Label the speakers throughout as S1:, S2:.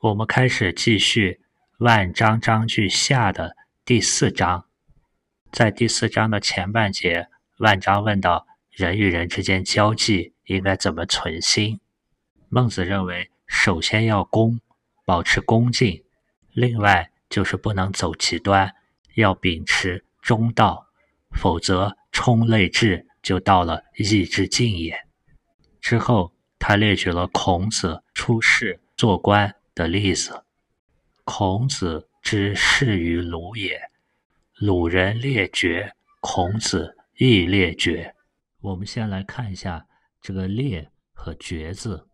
S1: 我们开始继续万章章句下的第四章。在第四章的前半节，万章问到人与人之间交际应该怎么存心。孟子认为，首先要恭，保持恭敬；另外就是不能走极端，要秉持中道，否则冲泪至就到了义之尽也。之后，他列举了孔子出仕做官的例子。孔子之仕于鲁也，鲁人列爵，孔子亦列爵。我们先来看一下这个“列”和“爵”字。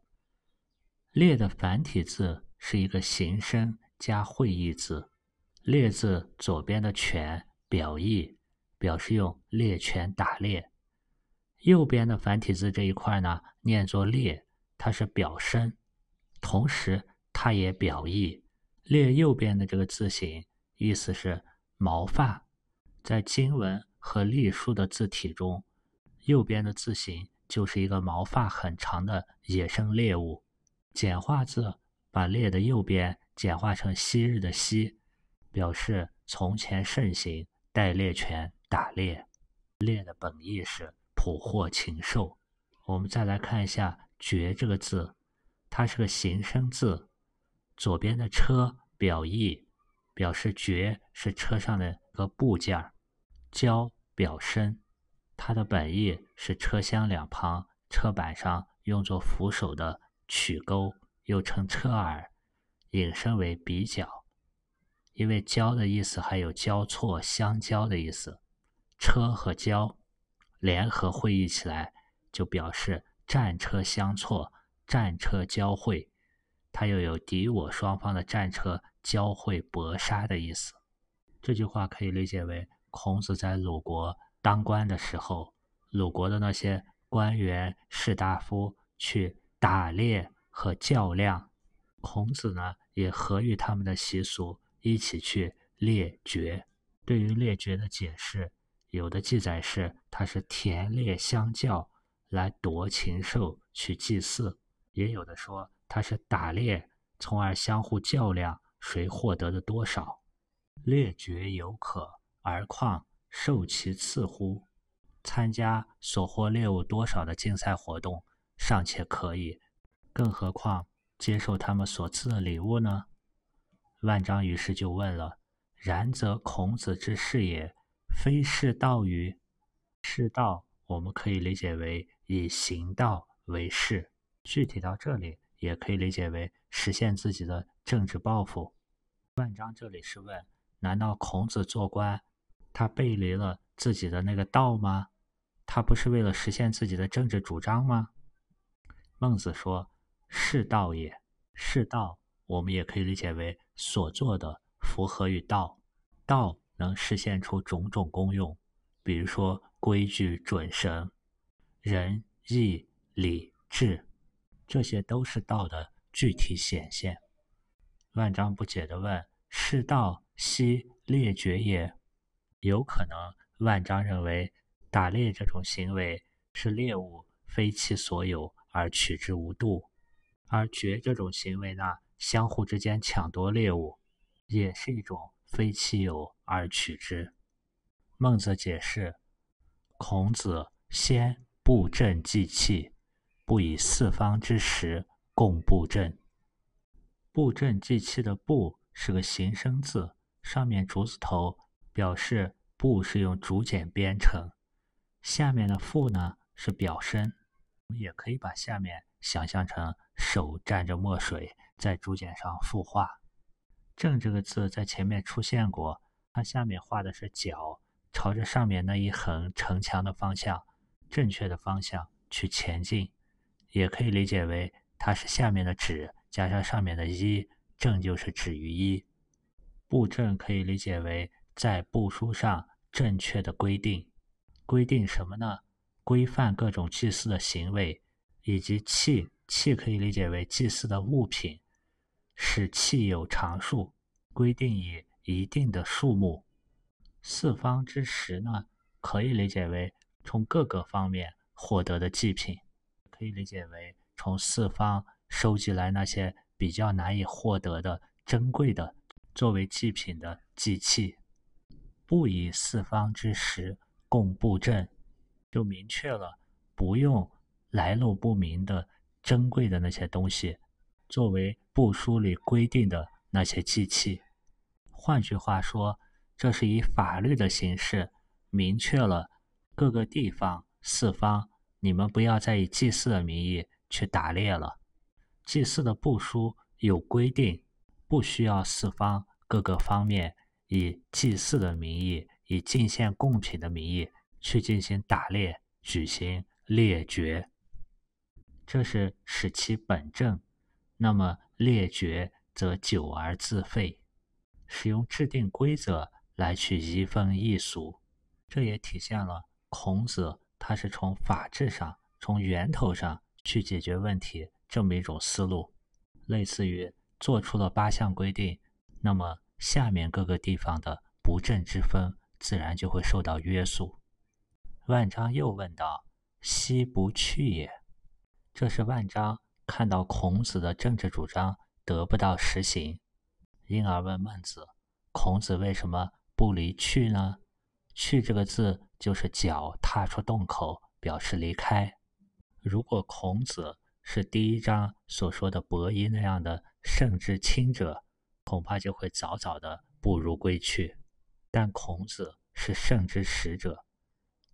S1: “列”的繁体字是一个形声加会意字，“列”字左边的“犬”表意，表示用猎犬打猎。右边的繁体字这一块呢，念作“列”，它是表声，同时它也表意。列右边的这个字形，意思是毛发。在经文和隶书的字体中，右边的字形就是一个毛发很长的野生猎物。简化字把“列”的右边简化成“昔日”的“昔”，表示从前盛行带猎犬打猎。猎的本意是。捕获禽兽。我们再来看一下“绝”这个字，它是个形声字。左边的“车”表意，表示爵是车上的一个部件儿；“交”表身，它的本意是车厢两旁车板上用作扶手的曲钩，又称车耳，引申为比较。因为“交”的意思还有交错、相交的意思，车和交。联合会意起来，就表示战车相错、战车交汇，它又有敌我双方的战车交汇搏杀的意思。这句话可以理解为，孔子在鲁国当官的时候，鲁国的那些官员士大夫去打猎和较量，孔子呢也合于他们的习俗，一起去猎爵。对于猎爵的解释。有的记载是他是田猎相较来夺禽兽去祭祀，也有的说他是打猎，从而相互较量谁获得的多少。猎爵有可，而况受其赐乎？参加所获猎物多少的竞赛活动尚且可以，更何况接受他们所赐的礼物呢？万章于是就问了：然则孔子之事也。非是道与是道，我们可以理解为以行道为事。具体到这里，也可以理解为实现自己的政治抱负。万章这里是问：难道孔子做官，他背离了自己的那个道吗？他不是为了实现自己的政治主张吗？孟子说：“是道也。”是道，我们也可以理解为所做的符合于道。道。能实现出种种功用，比如说规矩、准绳、仁义礼智，这些都是道的具体显现。万章不解地问：“是道悉猎绝也？”有可能，万章认为打猎这种行为是猎物非其所有而取之无度，而绝这种行为呢，相互之间抢夺猎物，也是一种。非其有而取之。孟子解释：孔子先布阵祭器，不以四方之时共布阵。布阵祭器的“布”是个形声字，上面竹字头表示布是用竹简编成，下面的“复”呢是表声。我们也可以把下面想象成手蘸着墨水在竹简上复画。正这个字在前面出现过，它下面画的是脚，朝着上面那一横城墙的方向，正确的方向去前进，也可以理解为它是下面的止加上上面的一，正就是止于一。布阵可以理解为在布书上正确的规定，规定什么呢？规范各种祭祀的行为，以及器器可以理解为祭祀的物品。使器有常数，规定以一定的数目。四方之时呢，可以理解为从各个方面获得的祭品，可以理解为从四方收集来那些比较难以获得的珍贵的作为祭品的祭器。不以四方之时供布阵，就明确了不用来路不明的珍贵的那些东西作为布书里规定的那些祭器。换句话说，这是以法律的形式明确了各个地方四方，你们不要再以祭祀的名义去打猎了。祭祀的部书有规定，不需要四方各个方面以祭祀的名义、以进献贡品的名义去进行打猎、举行猎决，这是使其本正。那么猎决则久而自废。使用制定规则来去移风易俗，这也体现了孔子他是从法治上、从源头上去解决问题这么一种思路。类似于做出了八项规定，那么下面各个地方的不正之风自然就会受到约束。万章又问道：“昔不去也？”这是万章看到孔子的政治主张得不到实行。因而问孟子：“孔子为什么不离去呢？去这个字就是脚踏出洞口，表示离开。如果孔子是第一章所说的伯夷那样的圣之亲者，恐怕就会早早的步入归去。但孔子是圣之使者，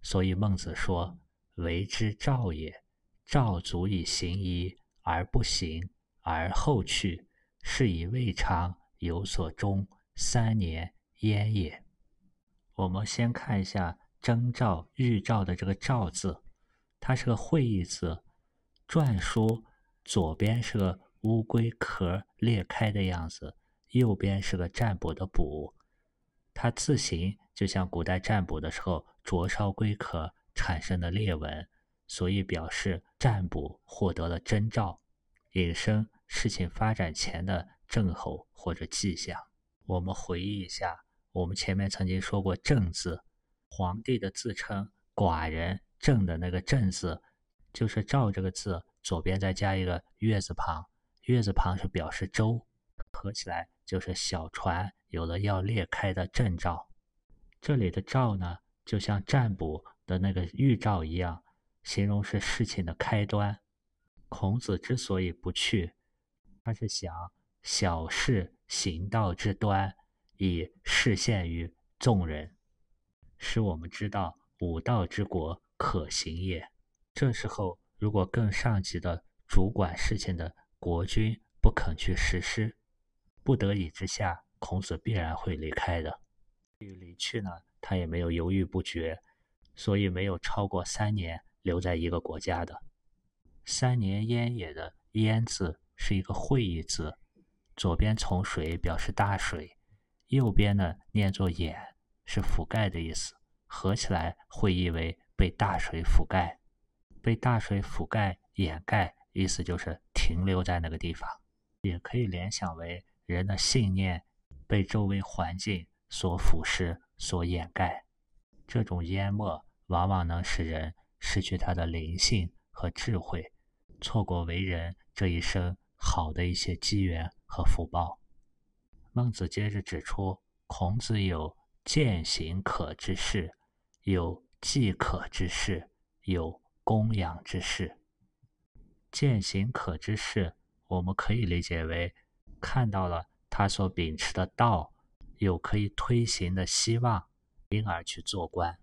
S1: 所以孟子说：‘为之兆也，兆足以行矣，而不行，而后去，是以未尝。’”有所终，三年焉也。我们先看一下征兆、预兆的这个“兆”字，它是个会意字。篆书左边是个乌龟壳裂开的样子，右边是个占卜的“卜”。它字形就像古代占卜的时候灼烧龟壳产生的裂纹，所以表示占卜获得了征兆，引申事情发展前的。症候或者迹象，我们回忆一下，我们前面曾经说过“正”字，皇帝的自称寡人正的那个“正”字，就是赵这个字左边再加一个月字旁，月字旁是表示舟，合起来就是小船有了要裂开的征兆。这里的兆呢，就像占卜的那个预兆一样，形容是事情的开端。孔子之所以不去，他是想。小事行道之端，以示现于众人，使我们知道武道之国可行也。这时候，如果更上级的主管事情的国君不肯去实施，不得已之下，孔子必然会离开的。至于离去呢，他也没有犹豫不决，所以没有超过三年留在一个国家的。三年焉也的焉字是一个会意字。左边从水表示大水，右边呢念作掩，是覆盖的意思，合起来会意为被大水覆盖。被大水覆盖、掩盖，意思就是停留在那个地方。也可以联想为人的信念被周围环境所腐蚀、所掩盖。这种淹没往往能使人失去他的灵性和智慧，错过为人这一生好的一些机缘。和福报。孟子接着指出，孔子有践行可之事，有祭可之事，有供养之事。践行可之事，我们可以理解为看到了他所秉持的道有可以推行的希望，因而去做官。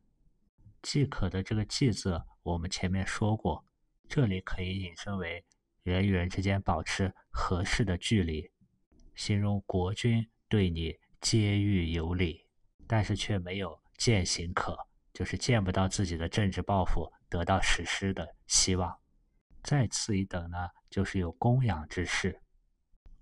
S1: 即可的这个祭字，我们前面说过，这里可以引申为人与人之间保持合适的距离。形容国君对你皆欲有礼，但是却没有践行可，就是见不到自己的政治抱负得到实施的希望。再次一等呢，就是有供养之事。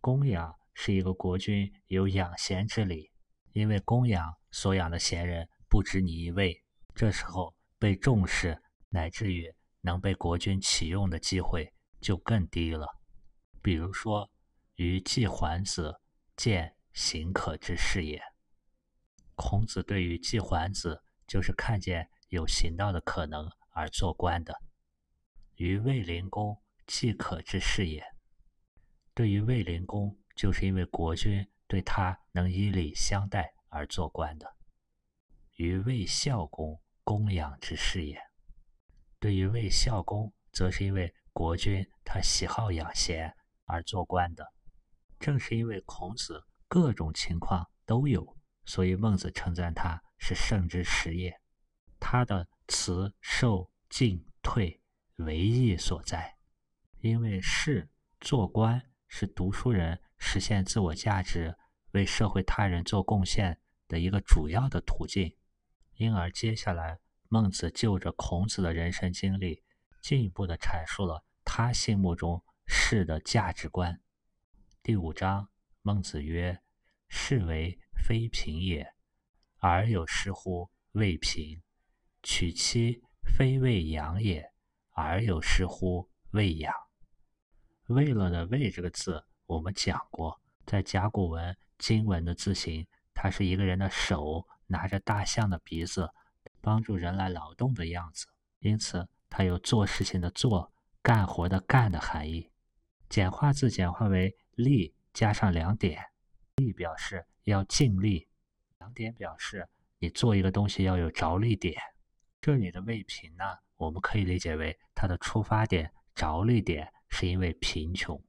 S1: 供养是一个国君有养贤之礼，因为供养所养的贤人不止你一位，这时候被重视乃至于能被国君启用的机会就更低了。比如说。于季桓子见行可之事也。孔子对于季桓子，就是看见有行道的可能而做官的。于卫灵公，季可之事也。对于卫灵公，就是因为国君对他能以礼相待而做官的；于卫孝公，供养之事也。对于卫孝公，则是因为国君他喜好养贤而做官的。正是因为孔子各种情况都有，所以孟子称赞他是圣之始也。他的辞、受、进、退，为义所在。因为是做官是读书人实现自我价值、为社会他人做贡献的一个主要的途径。因而，接下来孟子就着孔子的人生经历，进一步的阐述了他心目中士的价值观。第五章，孟子曰：“是为非贫也，而有失乎未贫；娶妻非为养也，而有失乎未养。”为了的“为”这个字，我们讲过，在甲骨文、金文的字形，它是一个人的手拿着大象的鼻子，帮助人来劳动的样子，因此它有做事情的“做”、干活的“干”的含义。简化字简化为。力加上两点，力表示要尽力，两点表示你做一个东西要有着力点。这里的为贫呢，我们可以理解为他的出发点、着力点是因为贫穷，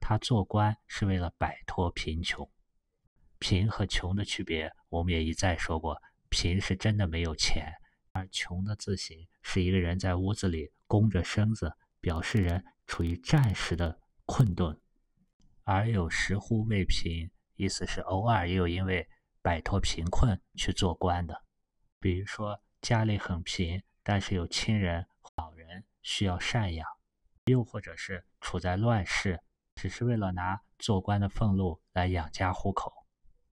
S1: 他做官是为了摆脱贫穷。贫和穷的区别，我们也一再说过，贫是真的没有钱，而穷的字形是一个人在屋子里弓着身子，表示人处于暂时的困顿。而有时乎未贫，意思是偶尔也有因为摆脱贫困去做官的。比如说家里很贫，但是有亲人老人需要赡养；又或者是处在乱世，只是为了拿做官的俸禄来养家糊口。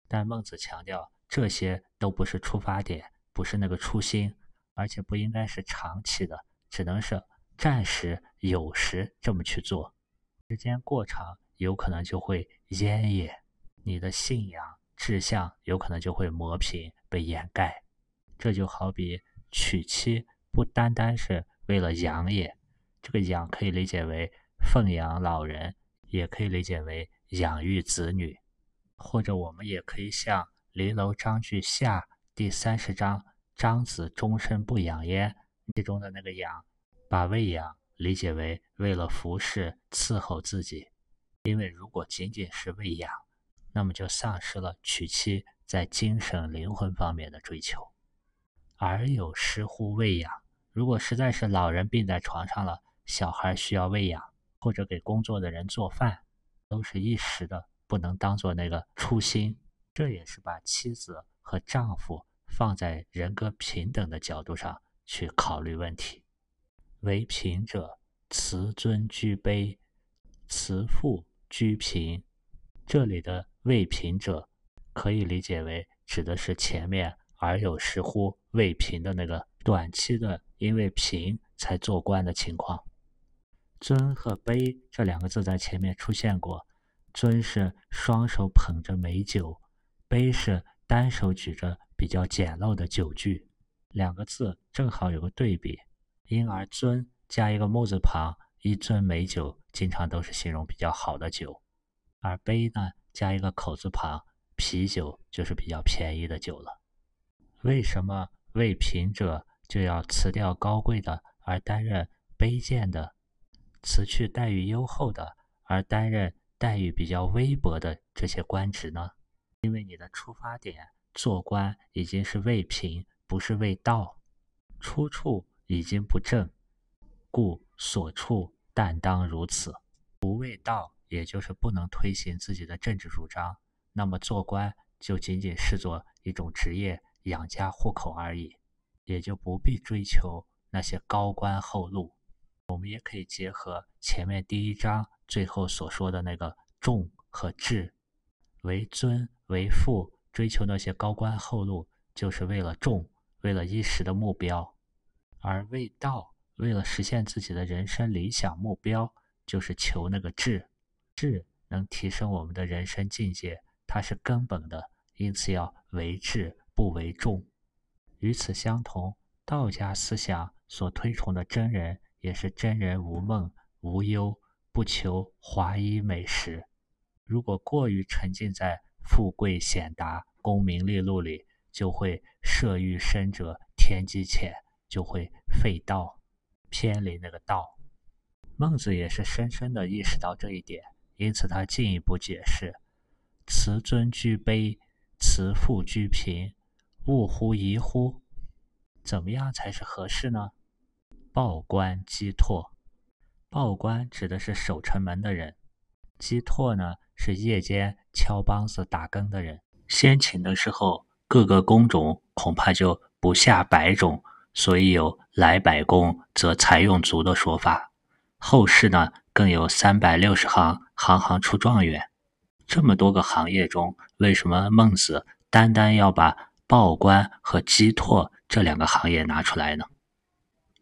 S1: 但孟子强调，这些都不是出发点，不是那个初心，而且不应该是长期的，只能是暂时有时这么去做，时间过长。有可能就会淹也，你的信仰志向有可能就会磨平被掩盖。这就好比娶妻，不单单是为了养也，这个养可以理解为奉养老人，也可以理解为养育子女，或者我们也可以像《离楼章句下》第三十章“张子终身不养焉”其中的那个养，把喂养理解为为了服侍伺候自己。因为如果仅仅是喂养，那么就丧失了娶妻在精神灵魂方面的追求。而有失乎喂养，如果实在是老人病在床上了，小孩需要喂养，或者给工作的人做饭，都是一时的，不能当做那个初心。这也是把妻子和丈夫放在人格平等的角度上去考虑问题。为贫者，慈尊居卑，慈父。居贫，这里的为贫者，可以理解为指的是前面而有时乎为贫的那个短期的因为贫才做官的情况。尊和卑这两个字在前面出现过，尊是双手捧着美酒，卑是单手举着比较简陋的酒具，两个字正好有个对比，因而尊加一个木字旁。一樽美酒，经常都是形容比较好的酒，而杯呢，加一个口字旁，啤酒就是比较便宜的酒了。为什么为贫者就要辞掉高贵的，而担任卑贱的；辞去待遇优厚的，而担任待遇比较微薄的这些官职呢？因为你的出发点做官已经是为贫，不是为道，出处已经不正，故所处。但当如此，不为道，也就是不能推行自己的政治主张，那么做官就仅仅视作一种职业，养家糊口而已，也就不必追求那些高官厚禄。我们也可以结合前面第一章最后所说的那个重和智，为尊为富，追求那些高官厚禄，就是为了重，为了一时的目标，而为道。为了实现自己的人生理想目标，就是求那个智，智能提升我们的人生境界，它是根本的，因此要为智不为众。与此相同，道家思想所推崇的真人，也是真人无梦无忧，不求华衣美食。如果过于沉浸在富贵显达、功名利禄里，就会色欲深者天机浅，就会废道，偏离那个道。孟子也是深深的意识到这一点，因此他进一步解释：“慈尊居卑，慈父居贫，勿乎宜乎？怎么样才是合适呢？”报官击拓，报官指的是守城门的人，击拓呢是夜间敲梆子打更的人。先秦的时候，各个工种恐怕就不下百种，所以有“来百工则财用足”的说法。后世呢，更有三百六十行，行行出状元。这么多个行业中，为什么孟子单单要把报官和击拓这两个行业拿出来呢？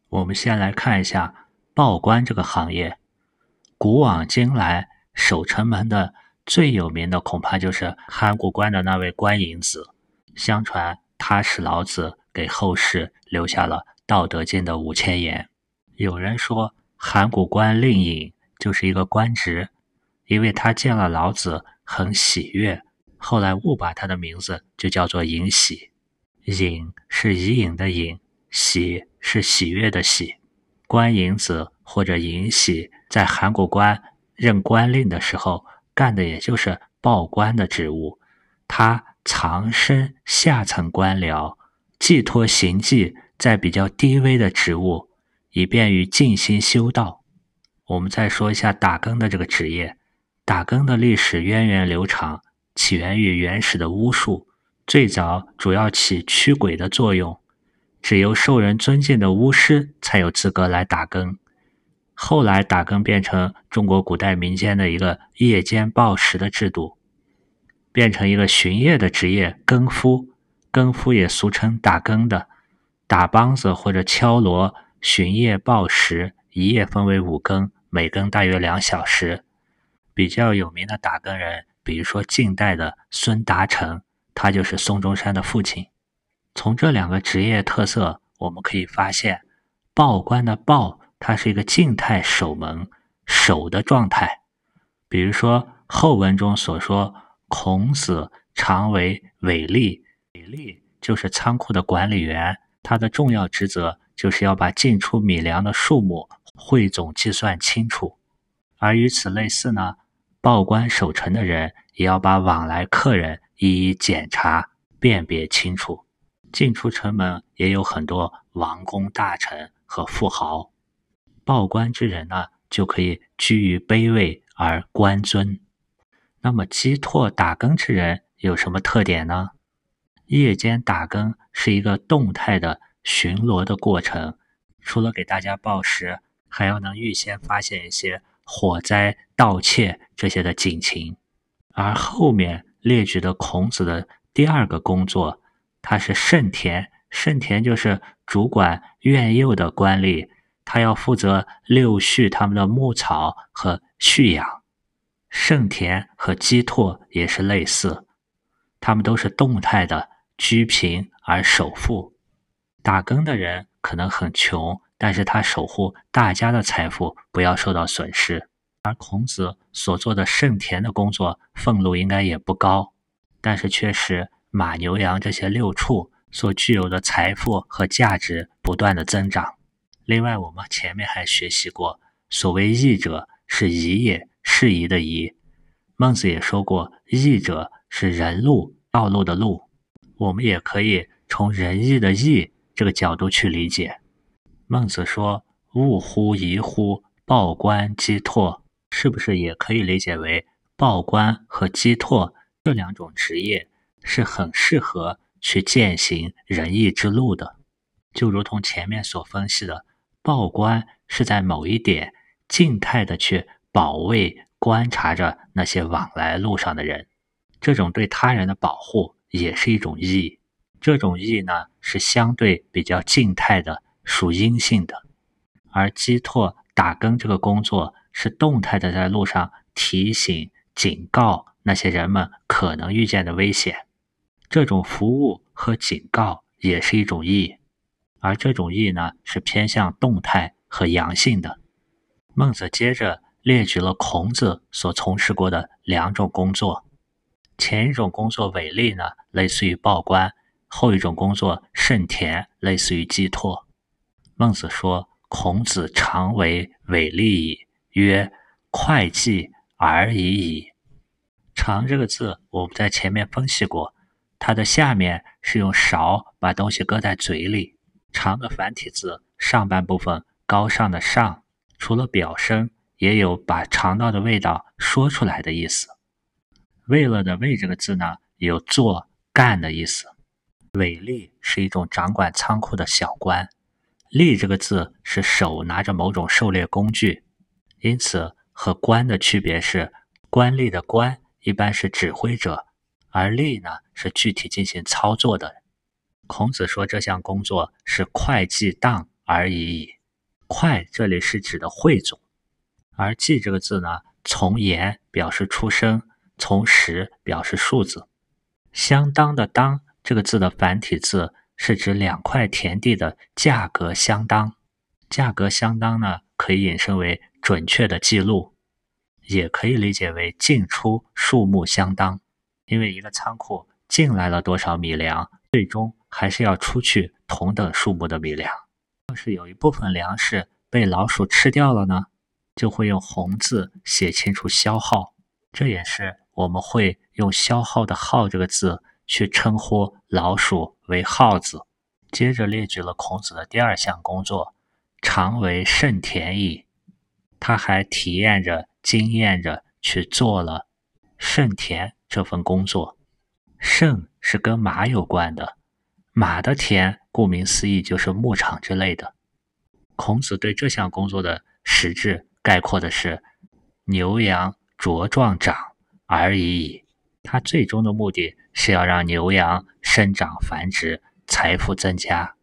S1: 我们先来看一下报关这个行业。古往今来，守城门的最有名的恐怕就是函谷关的那位关尹子。相传他是老子给后世留下了《道德经》的五千言。有人说函谷关令尹就是一个官职，因为他见了老子很喜悦，后来误把他的名字就叫做尹喜。尹是伊尹的尹，喜。是喜悦的喜，关尹子或者尹喜在函谷关任官令的时候，干的也就是报官的职务。他藏身下层官僚，寄托行迹在比较低微的职务，以便于静心修道。我们再说一下打更的这个职业，打更的历史源远流长，起源于原始的巫术，最早主要起驱鬼的作用。只有受人尊敬的巫师才有资格来打更。后来，打更变成中国古代民间的一个夜间报时的制度，变成一个巡夜的职业——更夫。更夫也俗称打更的，打梆子或者敲锣巡夜报时，一夜分为五更，每更大约两小时。比较有名的打更人，比如说近代的孙达成，他就是孙中山的父亲。从这两个职业特色，我们可以发现，报官的报，它是一个静态守门守的状态。比如说后文中所说，孔子常为韦吏，韦吏就是仓库的管理员，他的重要职责就是要把进出米粮的数目汇总计算清楚。而与此类似呢，报关守城的人也要把往来客人一一检查辨别清楚。进出城门也有很多王公大臣和富豪，报官之人呢，就可以居于卑微而官尊。那么击拓打更之人有什么特点呢？夜间打更是一个动态的巡逻的过程，除了给大家报时，还要能预先发现一些火灾、盗窃这些的警情。而后面列举的孔子的第二个工作。他是圣田，圣田就是主管院囿的官吏，他要负责六畜他们的牧草和畜养。圣田和基拓也是类似，他们都是动态的居贫而守富。打更的人可能很穷，但是他守护大家的财富不要受到损失。而孔子所做的圣田的工作，俸禄应该也不高，但是却是。马牛羊这些六畜所具有的财富和价值不断的增长。另外，我们前面还学习过，所谓义者是宜也，适宜的宜。孟子也说过，义者是人路，道路的路。我们也可以从仁义的义这个角度去理解。孟子说：“物乎疑乎，报官击拓，是不是也可以理解为报官和击拓这两种职业？是很适合去践行仁义之路的，就如同前面所分析的，报官是在某一点静态的去保卫、观察着那些往来路上的人，这种对他人的保护也是一种义。这种义呢，是相对比较静态的，属阴性的；而击拓、打更这个工作是动态的，在路上提醒、警告那些人们可能遇见的危险。这种服务和警告也是一种义，而这种义呢是偏向动态和阳性的。孟子接着列举了孔子所从事过的两种工作。前一种工作伪利呢，类似于报官；后一种工作慎田，类似于寄托。孟子说：“孔子常为伪利矣。”曰：“会计而已矣。”“常”这个字，我们在前面分析过，它的下面是用勺把东西搁在嘴里。“常”的繁体字上半部分高尚的“上”，除了表声，也有把肠道的味道说出来的意思。为了的“为”这个字呢，有做、干的意思。伪吏是一种掌管仓库的小官。吏这个字是手拿着某种狩猎工具，因此和官的区别是，官吏的官一般是指挥者，而吏呢是具体进行操作的。孔子说这项工作是会计当而已矣。会这里是指的汇总，而计这个字呢，从言表示出声。从十表示数字，相当的“当”这个字的繁体字是指两块田地的价格相当。价格相当呢，可以引申为准确的记录，也可以理解为进出数目相当。因为一个仓库进来了多少米粮，最终还是要出去同等数目的米粮。要是有一部分粮食被老鼠吃掉了呢，就会用红字写清楚消耗。这也是。我们会用“消耗”的“耗”这个字去称呼老鼠为耗子。接着列举了孔子的第二项工作：“常为慎田矣。”他还体验着、经验着去做了慎田这份工作。慎是跟马有关的，马的田顾名思义就是牧场之类的。孔子对这项工作的实质概括的是：“牛羊茁壮长。”而已矣。它最终的目的是要让牛羊生长繁殖，财富增加，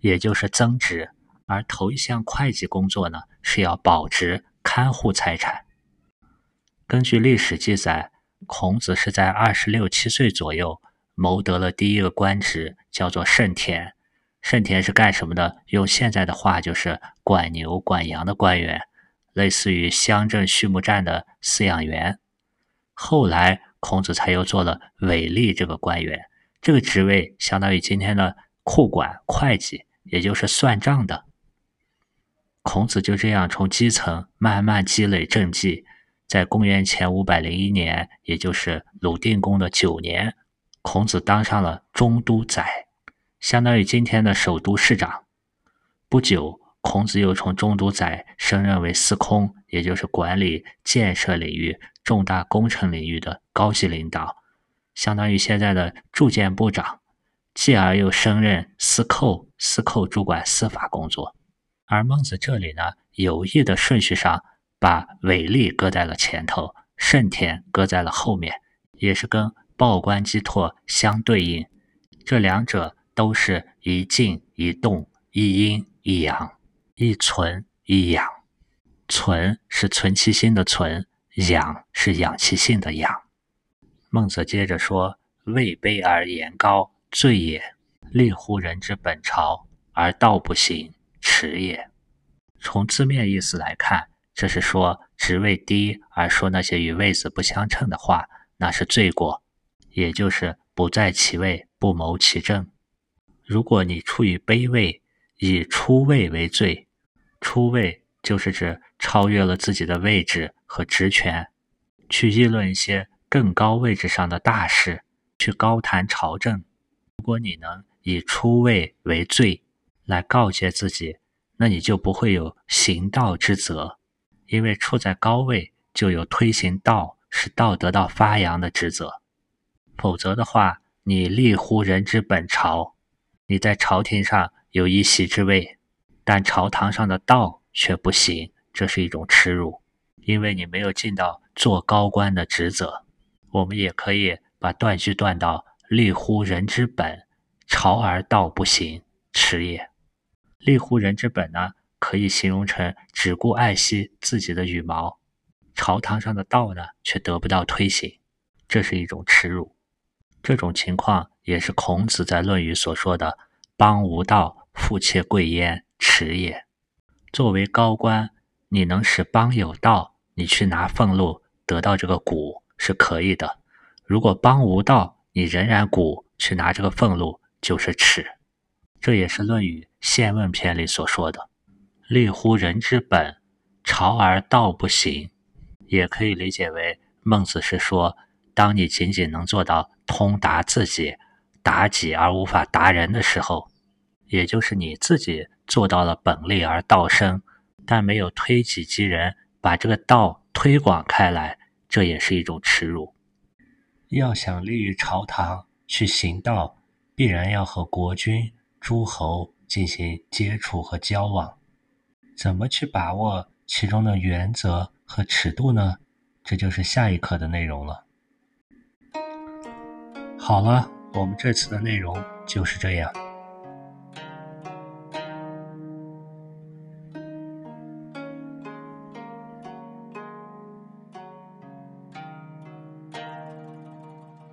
S1: 也就是增值。而头一项会计工作呢，是要保值、看护财产。根据历史记载，孔子是在二十六七岁左右谋得了第一个官职，叫做慎田。慎田是干什么的？用现在的话就是管牛管羊的官员，类似于乡镇畜牧站的饲养员。后来，孔子才又做了伪吏这个官员，这个职位相当于今天的库管、会计，也就是算账的。孔子就这样从基层慢慢积累政绩，在公元前五百零一年，也就是鲁定公的九年，孔子当上了中都宰，相当于今天的首都市长。不久，孔子又从中都宰升任为司空，也就是管理建设领域。重大工程领域的高级领导，相当于现在的住建部长，继而又升任司寇，司寇主管司法工作。而孟子这里呢，有意的顺序上把伟力搁在了前头，圣田搁在了后面，也是跟报官寄托相对应。这两者都是一静一动，一阴一阳，一存一养。存是存其心的存。养是养其性的养。孟子接着说：“位卑而言高，罪也；立乎人之本朝而道不行，耻也。”从字面意思来看，这是说职位低而说那些与位子不相称的话，那是罪过，也就是不在其位，不谋其政。如果你处于卑位，以出位为罪，出位就是指超越了自己的位置。和职权，去议论一些更高位置上的大事，去高谈朝政。如果你能以出位为罪来告诫自己，那你就不会有行道之责，因为处在高位就有推行道、使道得到发扬的职责。否则的话，你立乎人之本朝，你在朝廷上有一席之位，但朝堂上的道却不行，这是一种耻辱。因为你没有尽到做高官的职责，我们也可以把断句断到“立乎人之本，朝而道不行，耻也”。立乎人之本呢，可以形容成只顾爱惜自己的羽毛，朝堂上的道呢，却得不到推行，这是一种耻辱。这种情况也是孔子在《论语》所说的“邦无道，富且贵焉，耻也”。作为高官，你能使邦有道。你去拿俸禄得到这个谷是可以的；如果邦无道，你仍然谷去拿这个俸禄就是耻。这也是《论语·宪问篇》里所说的：“立乎人之本，朝而道不行。”也可以理解为孟子是说，当你仅仅能做到通达自己、达己而无法达人的时候，也就是你自己做到了本立而道生，但没有推己及人，把这个道推广开来，这也是一种耻辱。要想立于朝堂去行道，必然要和国君、诸侯进行接触和交往。怎么去把握其中的原则和尺度呢？这就是下一课的内容了。好了，我们这次的内容就是这样。